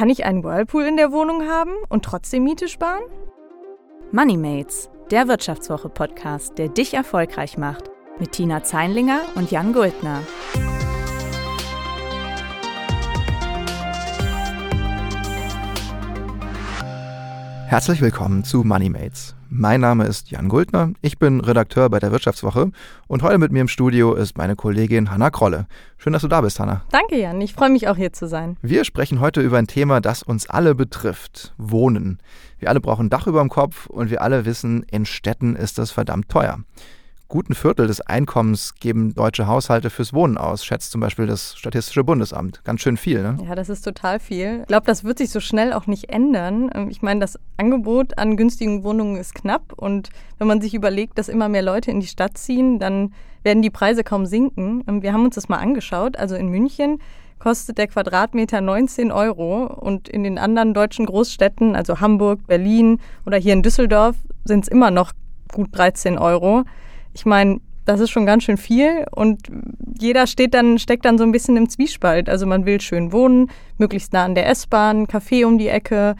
Kann ich einen Whirlpool in der Wohnung haben und trotzdem Miete sparen? Moneymates, der Wirtschaftswoche-Podcast, der dich erfolgreich macht, mit Tina Zeinlinger und Jan Guldner. Herzlich willkommen zu Moneymates. Mein Name ist Jan Guldner, ich bin Redakteur bei der Wirtschaftswoche und heute mit mir im Studio ist meine Kollegin Hanna Krolle. Schön, dass du da bist, Hanna. Danke, Jan. Ich freue mich auch hier zu sein. Wir sprechen heute über ein Thema, das uns alle betrifft: Wohnen. Wir alle brauchen Dach über dem Kopf und wir alle wissen, in Städten ist das verdammt teuer guten Viertel des Einkommens geben deutsche Haushalte fürs Wohnen aus, schätzt zum Beispiel das Statistische Bundesamt. Ganz schön viel, ne? Ja, das ist total viel. Ich glaube, das wird sich so schnell auch nicht ändern. Ähm, ich meine, das Angebot an günstigen Wohnungen ist knapp und wenn man sich überlegt, dass immer mehr Leute in die Stadt ziehen, dann werden die Preise kaum sinken. Ähm, wir haben uns das mal angeschaut. Also in München kostet der Quadratmeter 19 Euro und in den anderen deutschen Großstädten, also Hamburg, Berlin oder hier in Düsseldorf, sind es immer noch gut 13 Euro ich meine, das ist schon ganz schön viel und jeder steht dann, steckt dann so ein bisschen im Zwiespalt. Also man will schön wohnen, möglichst nah an der S-Bahn, Café um die Ecke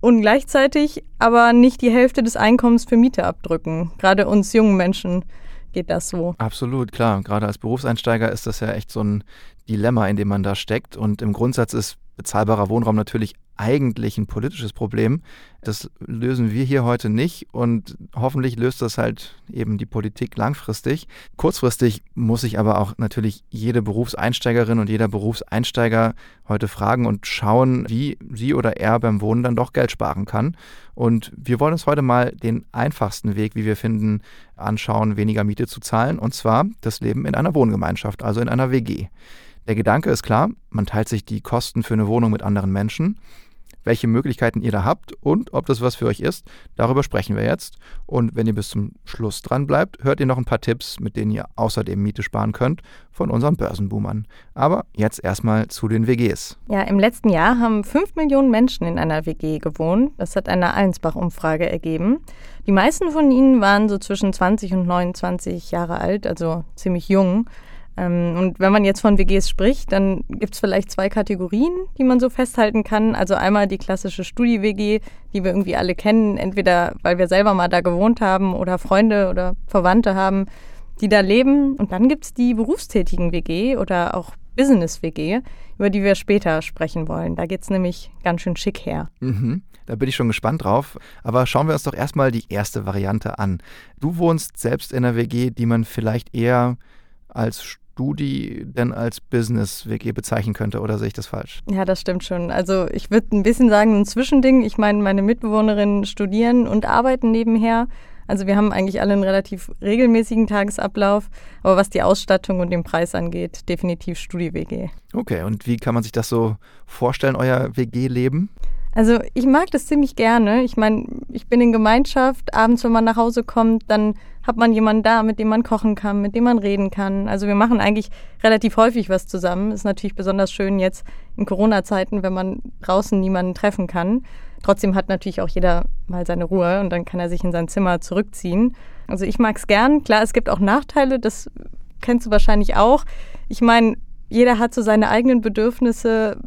und gleichzeitig aber nicht die Hälfte des Einkommens für Miete abdrücken. Gerade uns jungen Menschen geht das so. Absolut, klar. Gerade als Berufseinsteiger ist das ja echt so ein Dilemma, in dem man da steckt. Und im Grundsatz ist bezahlbarer Wohnraum natürlich eigentlich ein politisches Problem. Das lösen wir hier heute nicht und hoffentlich löst das halt eben die Politik langfristig. Kurzfristig muss sich aber auch natürlich jede Berufseinsteigerin und jeder Berufseinsteiger heute fragen und schauen, wie sie oder er beim Wohnen dann doch Geld sparen kann. Und wir wollen uns heute mal den einfachsten Weg, wie wir finden, anschauen, weniger Miete zu zahlen, und zwar das Leben in einer Wohngemeinschaft, also in einer WG. Der Gedanke ist klar, man teilt sich die Kosten für eine Wohnung mit anderen Menschen. Welche Möglichkeiten ihr da habt und ob das was für euch ist, darüber sprechen wir jetzt. Und wenn ihr bis zum Schluss dran bleibt, hört ihr noch ein paar Tipps, mit denen ihr außerdem Miete sparen könnt von unseren Börsenboomern. Aber jetzt erstmal zu den WGs. Ja, im letzten Jahr haben 5 Millionen Menschen in einer WG gewohnt. Das hat eine Allensbach-Umfrage ergeben. Die meisten von ihnen waren so zwischen 20 und 29 Jahre alt, also ziemlich jung. Ähm, und wenn man jetzt von WGs spricht, dann gibt es vielleicht zwei Kategorien, die man so festhalten kann. Also einmal die klassische Studi-WG, die wir irgendwie alle kennen, entweder weil wir selber mal da gewohnt haben oder Freunde oder Verwandte haben, die da leben. Und dann gibt es die berufstätigen WG oder auch Business-WG, über die wir später sprechen wollen. Da geht es nämlich ganz schön schick her. Mhm. Da bin ich schon gespannt drauf. Aber schauen wir uns doch erstmal die erste Variante an. Du wohnst selbst in einer WG, die man vielleicht eher als Studi denn als Business-WG bezeichnen könnte oder sehe ich das falsch? Ja, das stimmt schon. Also ich würde ein bisschen sagen, ein Zwischending. Ich meine, meine Mitbewohnerinnen studieren und arbeiten nebenher. Also wir haben eigentlich alle einen relativ regelmäßigen Tagesablauf, aber was die Ausstattung und den Preis angeht, definitiv Studi-WG. Okay, und wie kann man sich das so vorstellen, euer WG-Leben? Also ich mag das ziemlich gerne. Ich meine, ich bin in Gemeinschaft. Abends, wenn man nach Hause kommt, dann hat man jemanden da, mit dem man kochen kann, mit dem man reden kann. Also wir machen eigentlich relativ häufig was zusammen. Ist natürlich besonders schön jetzt in Corona-Zeiten, wenn man draußen niemanden treffen kann. Trotzdem hat natürlich auch jeder mal seine Ruhe und dann kann er sich in sein Zimmer zurückziehen. Also ich mag es gern. Klar, es gibt auch Nachteile, das kennst du wahrscheinlich auch. Ich meine, jeder hat so seine eigenen Bedürfnisse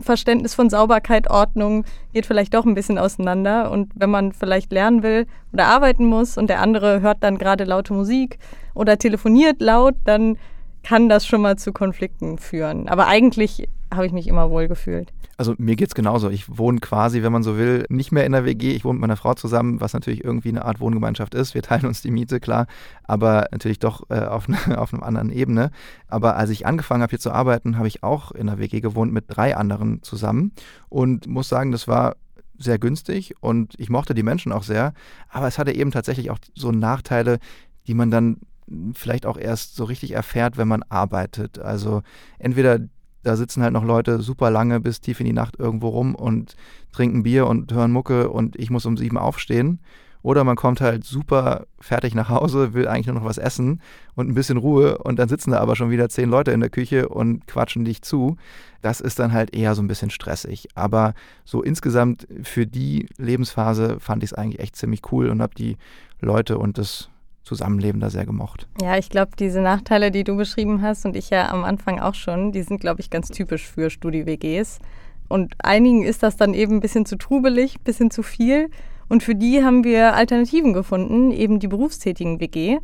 Verständnis von Sauberkeit, Ordnung geht vielleicht doch ein bisschen auseinander. Und wenn man vielleicht lernen will oder arbeiten muss und der andere hört dann gerade laute Musik oder telefoniert laut, dann kann das schon mal zu Konflikten führen. Aber eigentlich habe ich mich immer wohl gefühlt. Also mir geht es genauso. Ich wohne quasi, wenn man so will, nicht mehr in der WG. Ich wohne mit meiner Frau zusammen, was natürlich irgendwie eine Art Wohngemeinschaft ist. Wir teilen uns die Miete, klar, aber natürlich doch äh, auf, ne, auf einer anderen Ebene. Aber als ich angefangen habe hier zu arbeiten, habe ich auch in der WG gewohnt mit drei anderen zusammen und muss sagen, das war sehr günstig und ich mochte die Menschen auch sehr. Aber es hatte eben tatsächlich auch so Nachteile, die man dann vielleicht auch erst so richtig erfährt, wenn man arbeitet. Also entweder da sitzen halt noch Leute super lange bis tief in die Nacht irgendwo rum und trinken Bier und hören Mucke und ich muss um sieben aufstehen. Oder man kommt halt super fertig nach Hause, will eigentlich nur noch was essen und ein bisschen Ruhe und dann sitzen da aber schon wieder zehn Leute in der Küche und quatschen dich zu. Das ist dann halt eher so ein bisschen stressig. Aber so insgesamt für die Lebensphase fand ich es eigentlich echt ziemlich cool und habe die Leute und das Zusammenleben da sehr gemocht. Ja, ich glaube, diese Nachteile, die du beschrieben hast und ich ja am Anfang auch schon, die sind, glaube ich, ganz typisch für Studi-WGs. Und einigen ist das dann eben ein bisschen zu trubelig, ein bisschen zu viel. Und für die haben wir Alternativen gefunden, eben die berufstätigen WG.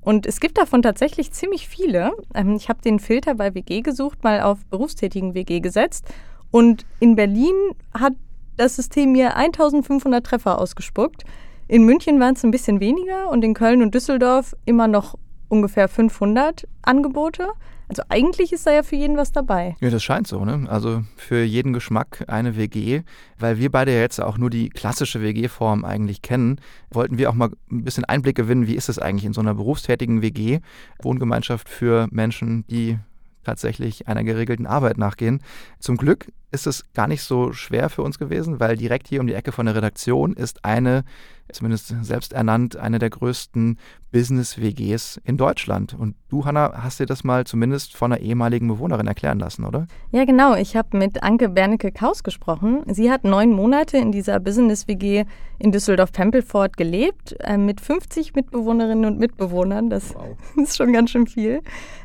Und es gibt davon tatsächlich ziemlich viele. Ähm, ich habe den Filter bei WG gesucht, mal auf berufstätigen WG gesetzt. Und in Berlin hat das System mir 1500 Treffer ausgespuckt. In München waren es ein bisschen weniger und in Köln und Düsseldorf immer noch ungefähr 500 Angebote. Also eigentlich ist da ja für jeden was dabei. Ja, das scheint so, ne? Also für jeden Geschmack eine WG. Weil wir beide ja jetzt auch nur die klassische WG-Form eigentlich kennen, wollten wir auch mal ein bisschen Einblick gewinnen, wie ist es eigentlich in so einer berufstätigen WG, Wohngemeinschaft für Menschen, die tatsächlich einer geregelten Arbeit nachgehen. Zum Glück ist es gar nicht so schwer für uns gewesen, weil direkt hier um die Ecke von der Redaktion ist eine zumindest selbst ernannt, eine der größten Business-WGs in Deutschland. Und du, Hanna, hast dir das mal zumindest von einer ehemaligen Bewohnerin erklären lassen, oder? Ja, genau. Ich habe mit Anke Bernecke-Kaus gesprochen. Sie hat neun Monate in dieser Business-WG in Düsseldorf-Pempelfort gelebt, äh, mit 50 Mitbewohnerinnen und Mitbewohnern. Das wow. ist schon ganz schön viel.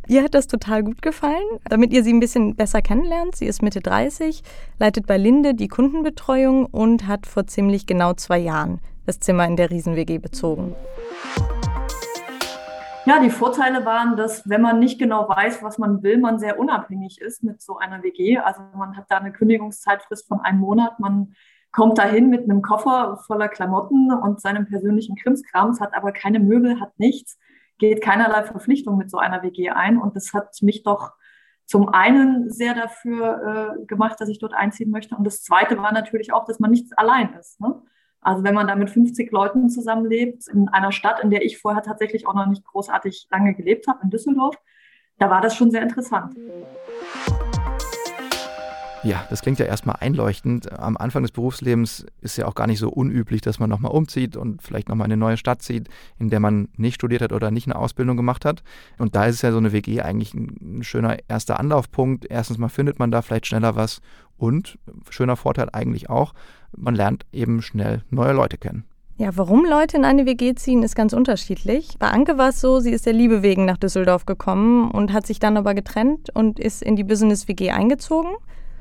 Ihr hat das total gut gefallen, damit ihr sie ein bisschen besser kennenlernt. Sie ist Mitte 30, leitet bei Linde die Kundenbetreuung und hat vor ziemlich genau zwei Jahren das Zimmer in der Riesen-WG bezogen? Ja, die Vorteile waren, dass wenn man nicht genau weiß, was man will, man sehr unabhängig ist mit so einer WG. Also man hat da eine Kündigungszeitfrist von einem Monat. Man kommt dahin mit einem Koffer voller Klamotten und seinem persönlichen Krimskrams, hat aber keine Möbel, hat nichts, geht keinerlei Verpflichtung mit so einer WG ein. Und das hat mich doch zum einen sehr dafür äh, gemacht, dass ich dort einziehen möchte. Und das Zweite war natürlich auch, dass man nicht allein ist. Ne? Also wenn man da mit 50 Leuten zusammenlebt, in einer Stadt, in der ich vorher tatsächlich auch noch nicht großartig lange gelebt habe, in Düsseldorf, da war das schon sehr interessant. Ja, das klingt ja erstmal einleuchtend. Am Anfang des Berufslebens ist ja auch gar nicht so unüblich, dass man nochmal umzieht und vielleicht nochmal in eine neue Stadt zieht, in der man nicht studiert hat oder nicht eine Ausbildung gemacht hat. Und da ist es ja so eine WG eigentlich ein schöner erster Anlaufpunkt. Erstens mal findet man da vielleicht schneller was und schöner Vorteil eigentlich auch, man lernt eben schnell neue Leute kennen. Ja, warum Leute in eine WG ziehen, ist ganz unterschiedlich. Bei Anke war es so, sie ist der Liebe wegen nach Düsseldorf gekommen und hat sich dann aber getrennt und ist in die Business-WG eingezogen.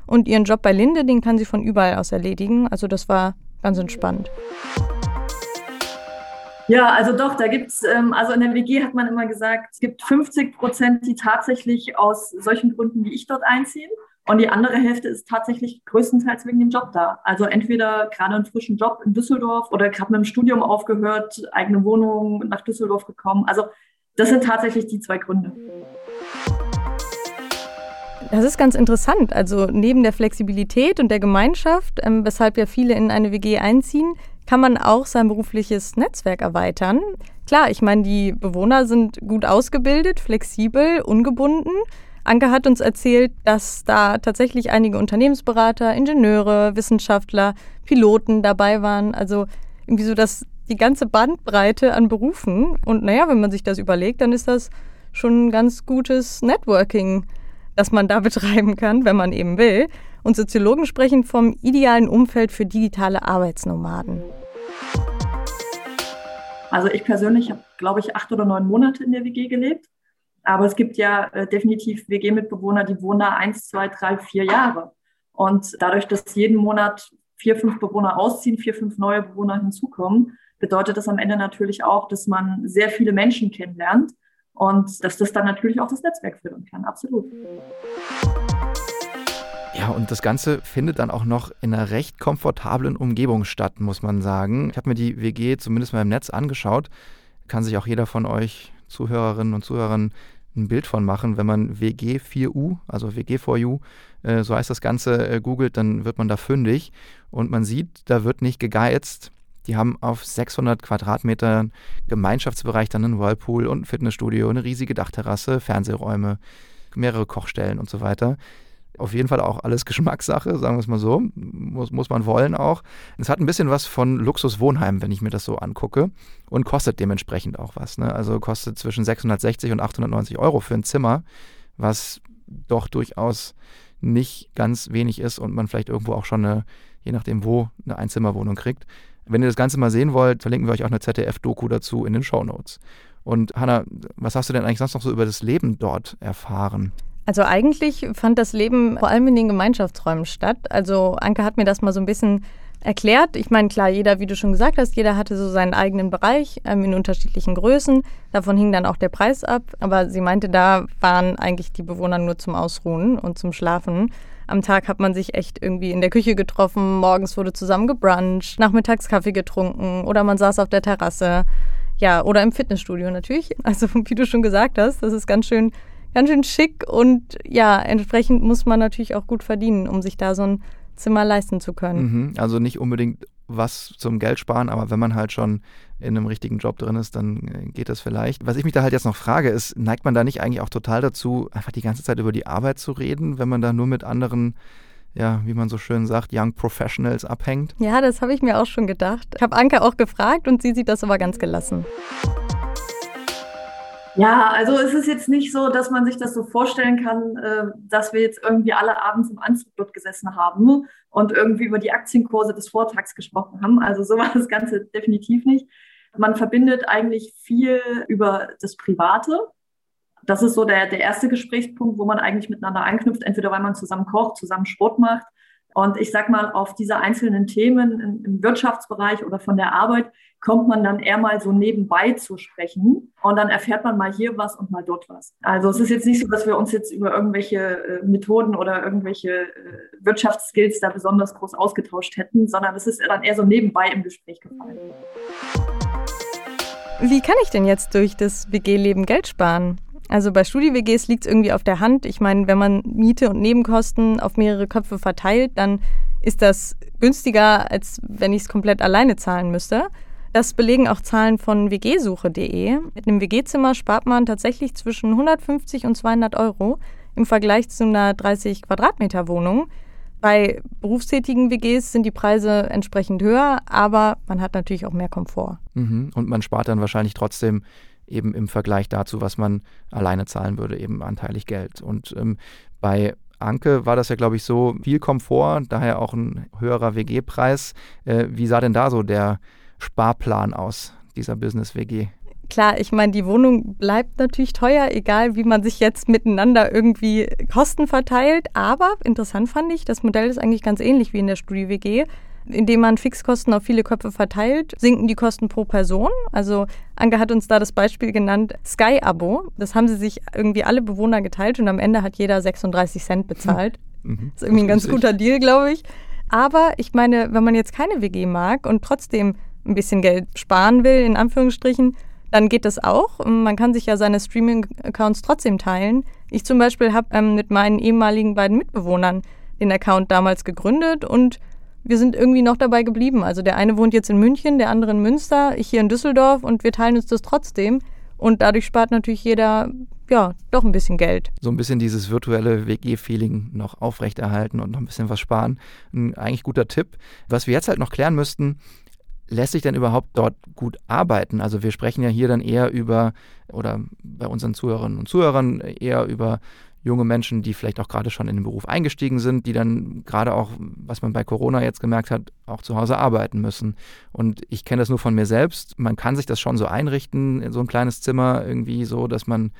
Und ihren Job bei Linde, den kann sie von überall aus erledigen. Also das war ganz entspannt. Ja, also doch, da gibt es, ähm, also in der WG hat man immer gesagt, es gibt 50 Prozent, die tatsächlich aus solchen Gründen wie ich dort einziehen. Und die andere Hälfte ist tatsächlich größtenteils wegen dem Job da. Also entweder gerade einen frischen Job in Düsseldorf oder gerade mit dem Studium aufgehört, eigene Wohnung nach Düsseldorf gekommen. Also das sind tatsächlich die zwei Gründe. Das ist ganz interessant. Also neben der Flexibilität und der Gemeinschaft, ähm, weshalb ja viele in eine WG einziehen, kann man auch sein berufliches Netzwerk erweitern. Klar, ich meine, die Bewohner sind gut ausgebildet, flexibel, ungebunden. Anke hat uns erzählt, dass da tatsächlich einige Unternehmensberater, Ingenieure, Wissenschaftler, Piloten dabei waren. Also irgendwie so das, die ganze Bandbreite an Berufen. Und naja, wenn man sich das überlegt, dann ist das schon ein ganz gutes Networking, das man da betreiben kann, wenn man eben will. Und Soziologen sprechen vom idealen Umfeld für digitale Arbeitsnomaden. Also ich persönlich habe, glaube ich, acht oder neun Monate in der WG gelebt. Aber es gibt ja äh, definitiv WG-Mitbewohner, die wohnen da eins, zwei, drei, vier Jahre. Und dadurch, dass jeden Monat vier, fünf Bewohner ausziehen, vier, fünf neue Bewohner hinzukommen, bedeutet das am Ende natürlich auch, dass man sehr viele Menschen kennenlernt und dass das dann natürlich auch das Netzwerk führen kann. Absolut. Ja, und das Ganze findet dann auch noch in einer recht komfortablen Umgebung statt, muss man sagen. Ich habe mir die WG zumindest mal im Netz angeschaut. Kann sich auch jeder von euch Zuhörerinnen und Zuhörern ein Bild von machen. Wenn man WG4U, also WG4U, äh, so heißt das Ganze, äh, googelt, dann wird man da fündig und man sieht, da wird nicht gegeizt. Die haben auf 600 Quadratmetern Gemeinschaftsbereich dann einen Whirlpool und ein Fitnessstudio, eine riesige Dachterrasse, Fernsehräume, mehrere Kochstellen und so weiter auf jeden Fall auch alles Geschmackssache, sagen wir es mal so. Muss, muss man wollen auch. Es hat ein bisschen was von Luxuswohnheim, wenn ich mir das so angucke. Und kostet dementsprechend auch was. Ne? Also kostet zwischen 660 und 890 Euro für ein Zimmer, was doch durchaus nicht ganz wenig ist und man vielleicht irgendwo auch schon eine, je nachdem wo, eine Einzimmerwohnung kriegt. Wenn ihr das Ganze mal sehen wollt, verlinken wir euch auch eine ZDF-Doku dazu in den Show Notes. Und Hanna, was hast du denn eigentlich sonst noch so über das Leben dort erfahren? Also eigentlich fand das Leben vor allem in den Gemeinschaftsräumen statt. Also Anke hat mir das mal so ein bisschen erklärt. Ich meine, klar, jeder, wie du schon gesagt hast, jeder hatte so seinen eigenen Bereich ähm, in unterschiedlichen Größen. Davon hing dann auch der Preis ab. Aber sie meinte, da waren eigentlich die Bewohner nur zum Ausruhen und zum Schlafen. Am Tag hat man sich echt irgendwie in der Küche getroffen, morgens wurde zusammen gebruncht, nachmittags Kaffee getrunken oder man saß auf der Terrasse. Ja, oder im Fitnessstudio natürlich. Also wie du schon gesagt hast, das ist ganz schön, ganz schön schick und ja, entsprechend muss man natürlich auch gut verdienen, um sich da so ein Zimmer leisten zu können. Mhm, also nicht unbedingt was zum Geld sparen, aber wenn man halt schon in einem richtigen Job drin ist, dann äh, geht das vielleicht. Was ich mich da halt jetzt noch frage, ist, neigt man da nicht eigentlich auch total dazu, einfach die ganze Zeit über die Arbeit zu reden, wenn man da nur mit anderen ja, wie man so schön sagt, Young Professionals abhängt? Ja, das habe ich mir auch schon gedacht. Ich habe Anke auch gefragt und sie sieht das aber ganz gelassen. Ja, also es ist jetzt nicht so, dass man sich das so vorstellen kann, äh, dass wir jetzt irgendwie alle abends im Anzug dort gesessen haben und irgendwie über die Aktienkurse des Vortags gesprochen haben. Also so war das Ganze definitiv nicht. Man verbindet eigentlich viel über das Private. Das ist so der, der erste Gesprächspunkt, wo man eigentlich miteinander anknüpft, entweder weil man zusammen kocht, zusammen Sport macht und ich sag mal, auf diese einzelnen Themen im Wirtschaftsbereich oder von der Arbeit kommt man dann eher mal so nebenbei zu sprechen und dann erfährt man mal hier was und mal dort was. Also es ist jetzt nicht so, dass wir uns jetzt über irgendwelche äh, Methoden oder irgendwelche äh, Wirtschaftsskills da besonders groß ausgetauscht hätten, sondern es ist dann eher so nebenbei im Gespräch gefallen. Wie kann ich denn jetzt durch das WG-Leben Geld sparen? Also bei Studi-WGs liegt es irgendwie auf der Hand. Ich meine, wenn man Miete und Nebenkosten auf mehrere Köpfe verteilt, dann ist das günstiger, als wenn ich es komplett alleine zahlen müsste. Das belegen auch Zahlen von wgsuche.de. Mit einem WG-Zimmer spart man tatsächlich zwischen 150 und 200 Euro im Vergleich zu einer 30 Quadratmeter Wohnung. Bei berufstätigen WGs sind die Preise entsprechend höher, aber man hat natürlich auch mehr Komfort. Mhm. Und man spart dann wahrscheinlich trotzdem eben im Vergleich dazu, was man alleine zahlen würde, eben anteilig Geld. Und ähm, bei Anke war das ja, glaube ich, so viel Komfort, daher auch ein höherer WG-Preis. Äh, wie sah denn da so der Sparplan aus, dieser Business-WG? Klar, ich meine, die Wohnung bleibt natürlich teuer, egal wie man sich jetzt miteinander irgendwie Kosten verteilt. Aber interessant fand ich, das Modell ist eigentlich ganz ähnlich wie in der Studi-WG indem man Fixkosten auf viele Köpfe verteilt, sinken die Kosten pro Person. Also Anke hat uns da das Beispiel genannt, Sky-Abo. Das haben sie sich irgendwie alle Bewohner geteilt und am Ende hat jeder 36 Cent bezahlt. Mhm. Das ist irgendwie ein ganz guter Deal, glaube ich. Aber ich meine, wenn man jetzt keine WG mag und trotzdem ein bisschen Geld sparen will, in Anführungsstrichen, dann geht das auch. Man kann sich ja seine Streaming-Accounts trotzdem teilen. Ich zum Beispiel habe ähm, mit meinen ehemaligen beiden Mitbewohnern den Account damals gegründet und wir sind irgendwie noch dabei geblieben. Also der eine wohnt jetzt in München, der andere in Münster, ich hier in Düsseldorf und wir teilen uns das trotzdem. Und dadurch spart natürlich jeder, ja, doch ein bisschen Geld. So ein bisschen dieses virtuelle WG-Feeling noch aufrechterhalten und noch ein bisschen was sparen. Ein eigentlich guter Tipp. Was wir jetzt halt noch klären müssten, lässt sich denn überhaupt dort gut arbeiten? Also wir sprechen ja hier dann eher über, oder bei unseren Zuhörerinnen und Zuhörern eher über junge Menschen, die vielleicht auch gerade schon in den Beruf eingestiegen sind, die dann gerade auch, was man bei Corona jetzt gemerkt hat, auch zu Hause arbeiten müssen. Und ich kenne das nur von mir selbst. Man kann sich das schon so einrichten, in so ein kleines Zimmer irgendwie so, dass man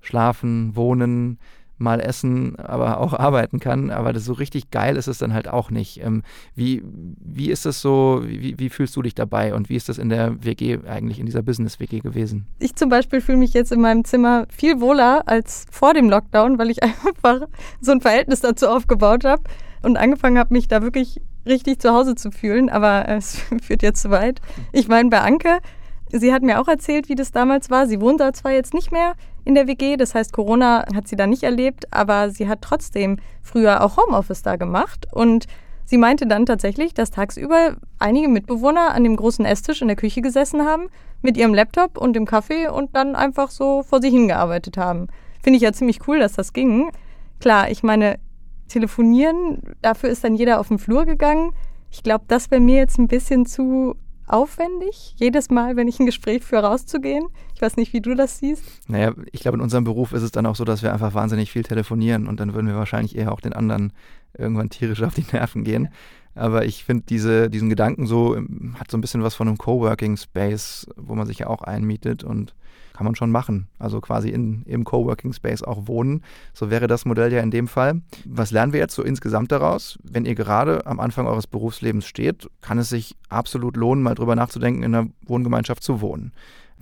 schlafen, wohnen, mal essen, aber auch arbeiten kann. Aber das so richtig geil ist es dann halt auch nicht. Ähm, wie, wie ist das so, wie, wie fühlst du dich dabei und wie ist das in der WG eigentlich, in dieser Business-WG gewesen? Ich zum Beispiel fühle mich jetzt in meinem Zimmer viel wohler als vor dem Lockdown, weil ich einfach so ein Verhältnis dazu aufgebaut habe und angefangen habe, mich da wirklich richtig zu Hause zu fühlen. Aber es führt jetzt zu weit. Ich meine, bei Anke, sie hat mir auch erzählt, wie das damals war. Sie wohnt da zwar jetzt nicht mehr, in der WG. Das heißt, Corona hat sie da nicht erlebt, aber sie hat trotzdem früher auch Homeoffice da gemacht. Und sie meinte dann tatsächlich, dass tagsüber einige Mitbewohner an dem großen Esstisch in der Küche gesessen haben, mit ihrem Laptop und dem Kaffee und dann einfach so vor sich hingearbeitet haben. Finde ich ja ziemlich cool, dass das ging. Klar, ich meine, telefonieren, dafür ist dann jeder auf den Flur gegangen. Ich glaube, das wäre mir jetzt ein bisschen zu aufwendig, jedes Mal, wenn ich ein Gespräch führe, rauszugehen. Ich weiß nicht, wie du das siehst. Naja, ich glaube, in unserem Beruf ist es dann auch so, dass wir einfach wahnsinnig viel telefonieren und dann würden wir wahrscheinlich eher auch den anderen irgendwann tierisch auf die Nerven gehen. Aber ich finde diese, diesen Gedanken so, ähm, hat so ein bisschen was von einem Coworking Space, wo man sich ja auch einmietet und kann man schon machen. Also quasi in, im Coworking Space auch wohnen. So wäre das Modell ja in dem Fall. Was lernen wir jetzt so insgesamt daraus? Wenn ihr gerade am Anfang eures Berufslebens steht, kann es sich absolut lohnen, mal drüber nachzudenken, in einer Wohngemeinschaft zu wohnen.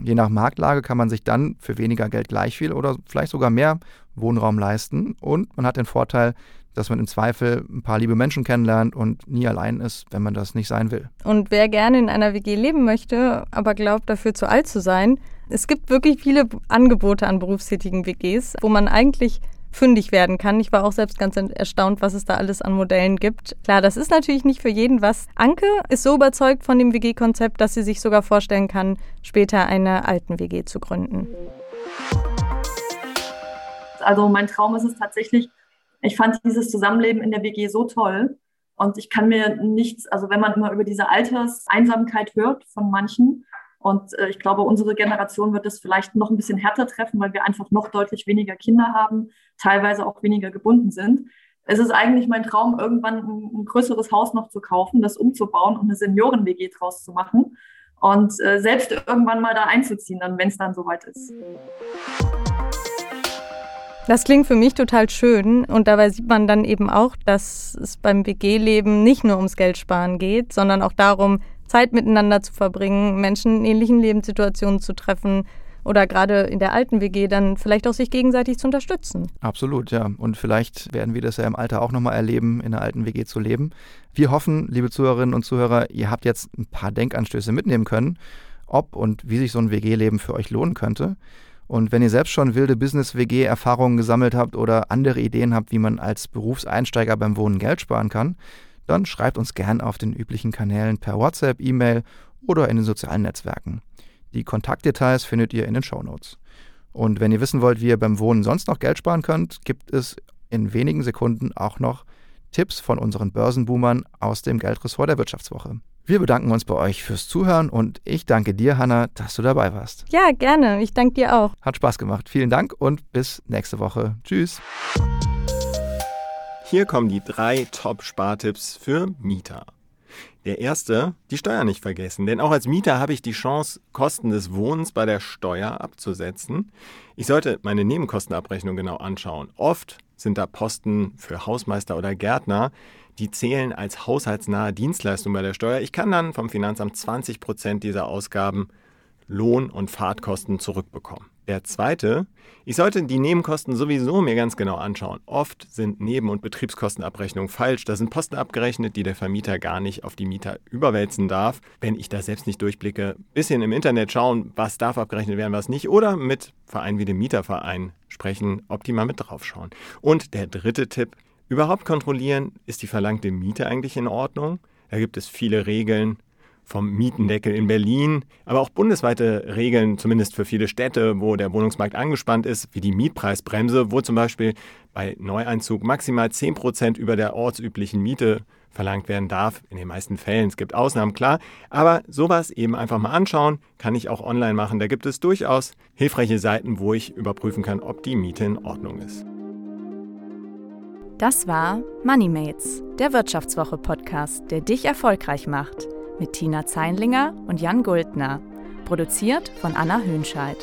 Je nach Marktlage kann man sich dann für weniger Geld gleich viel oder vielleicht sogar mehr Wohnraum leisten. Und man hat den Vorteil, dass man im Zweifel ein paar liebe Menschen kennenlernt und nie allein ist, wenn man das nicht sein will. Und wer gerne in einer WG leben möchte, aber glaubt, dafür zu alt zu sein, es gibt wirklich viele Angebote an berufstätigen WGs, wo man eigentlich fündig werden kann. Ich war auch selbst ganz erstaunt, was es da alles an Modellen gibt. Klar, das ist natürlich nicht für jeden was. Anke ist so überzeugt von dem WG-Konzept, dass sie sich sogar vorstellen kann, später eine alten WG zu gründen. Also mein Traum ist es tatsächlich, ich fand dieses Zusammenleben in der WG so toll. Und ich kann mir nichts, also wenn man immer über diese Alterseinsamkeit hört von manchen, und äh, ich glaube, unsere Generation wird es vielleicht noch ein bisschen härter treffen, weil wir einfach noch deutlich weniger Kinder haben, teilweise auch weniger gebunden sind. Es ist eigentlich mein Traum, irgendwann ein, ein größeres Haus noch zu kaufen, das umzubauen und eine Senioren-WG draus zu machen und äh, selbst irgendwann mal da einzuziehen, dann, wenn es dann soweit ist. Das klingt für mich total schön und dabei sieht man dann eben auch, dass es beim WG-Leben nicht nur ums Geld sparen geht, sondern auch darum, Zeit miteinander zu verbringen, Menschen in ähnlichen Lebenssituationen zu treffen oder gerade in der alten WG dann vielleicht auch sich gegenseitig zu unterstützen. Absolut, ja. Und vielleicht werden wir das ja im Alter auch nochmal erleben, in der alten WG zu leben. Wir hoffen, liebe Zuhörerinnen und Zuhörer, ihr habt jetzt ein paar Denkanstöße mitnehmen können, ob und wie sich so ein WG-Leben für euch lohnen könnte. Und wenn ihr selbst schon wilde Business-WG-Erfahrungen gesammelt habt oder andere Ideen habt, wie man als Berufseinsteiger beim Wohnen Geld sparen kann, dann schreibt uns gern auf den üblichen Kanälen per WhatsApp, E-Mail oder in den sozialen Netzwerken. Die Kontaktdetails findet ihr in den Shownotes. Und wenn ihr wissen wollt, wie ihr beim Wohnen sonst noch Geld sparen könnt, gibt es in wenigen Sekunden auch noch Tipps von unseren Börsenboomern aus dem Geldressort der Wirtschaftswoche. Wir bedanken uns bei euch fürs Zuhören und ich danke dir, Hanna, dass du dabei warst. Ja, gerne. Ich danke dir auch. Hat Spaß gemacht. Vielen Dank und bis nächste Woche. Tschüss. Hier kommen die drei Top-Spartipps für Mieter. Der erste, die Steuer nicht vergessen, denn auch als Mieter habe ich die Chance, Kosten des Wohnens bei der Steuer abzusetzen. Ich sollte meine Nebenkostenabrechnung genau anschauen. Oft sind da Posten für Hausmeister oder Gärtner, die zählen als haushaltsnahe Dienstleistung bei der Steuer. Ich kann dann vom Finanzamt 20 Prozent dieser Ausgaben Lohn- und Fahrtkosten zurückbekommen. Der zweite, ich sollte die Nebenkosten sowieso mir ganz genau anschauen. Oft sind Neben- und Betriebskostenabrechnungen falsch. Da sind Posten abgerechnet, die der Vermieter gar nicht auf die Mieter überwälzen darf. Wenn ich da selbst nicht durchblicke, bisschen im Internet schauen, was darf abgerechnet werden, was nicht. Oder mit Vereinen wie dem Mieterverein sprechen, ob die mal mit draufschauen. Und der dritte Tipp, überhaupt kontrollieren, ist die verlangte Miete eigentlich in Ordnung? Da gibt es viele Regeln, vom Mietendeckel in Berlin, aber auch bundesweite Regeln, zumindest für viele Städte, wo der Wohnungsmarkt angespannt ist, wie die Mietpreisbremse, wo zum Beispiel bei Neueinzug maximal 10 Prozent über der ortsüblichen Miete verlangt werden darf. In den meisten Fällen. Es gibt Ausnahmen, klar. Aber sowas eben einfach mal anschauen, kann ich auch online machen. Da gibt es durchaus hilfreiche Seiten, wo ich überprüfen kann, ob die Miete in Ordnung ist. Das war MoneyMates, der Wirtschaftswoche-Podcast, der dich erfolgreich macht mit Tina Zeinlinger und Jan Guldner. Produziert von Anna Hönscheid.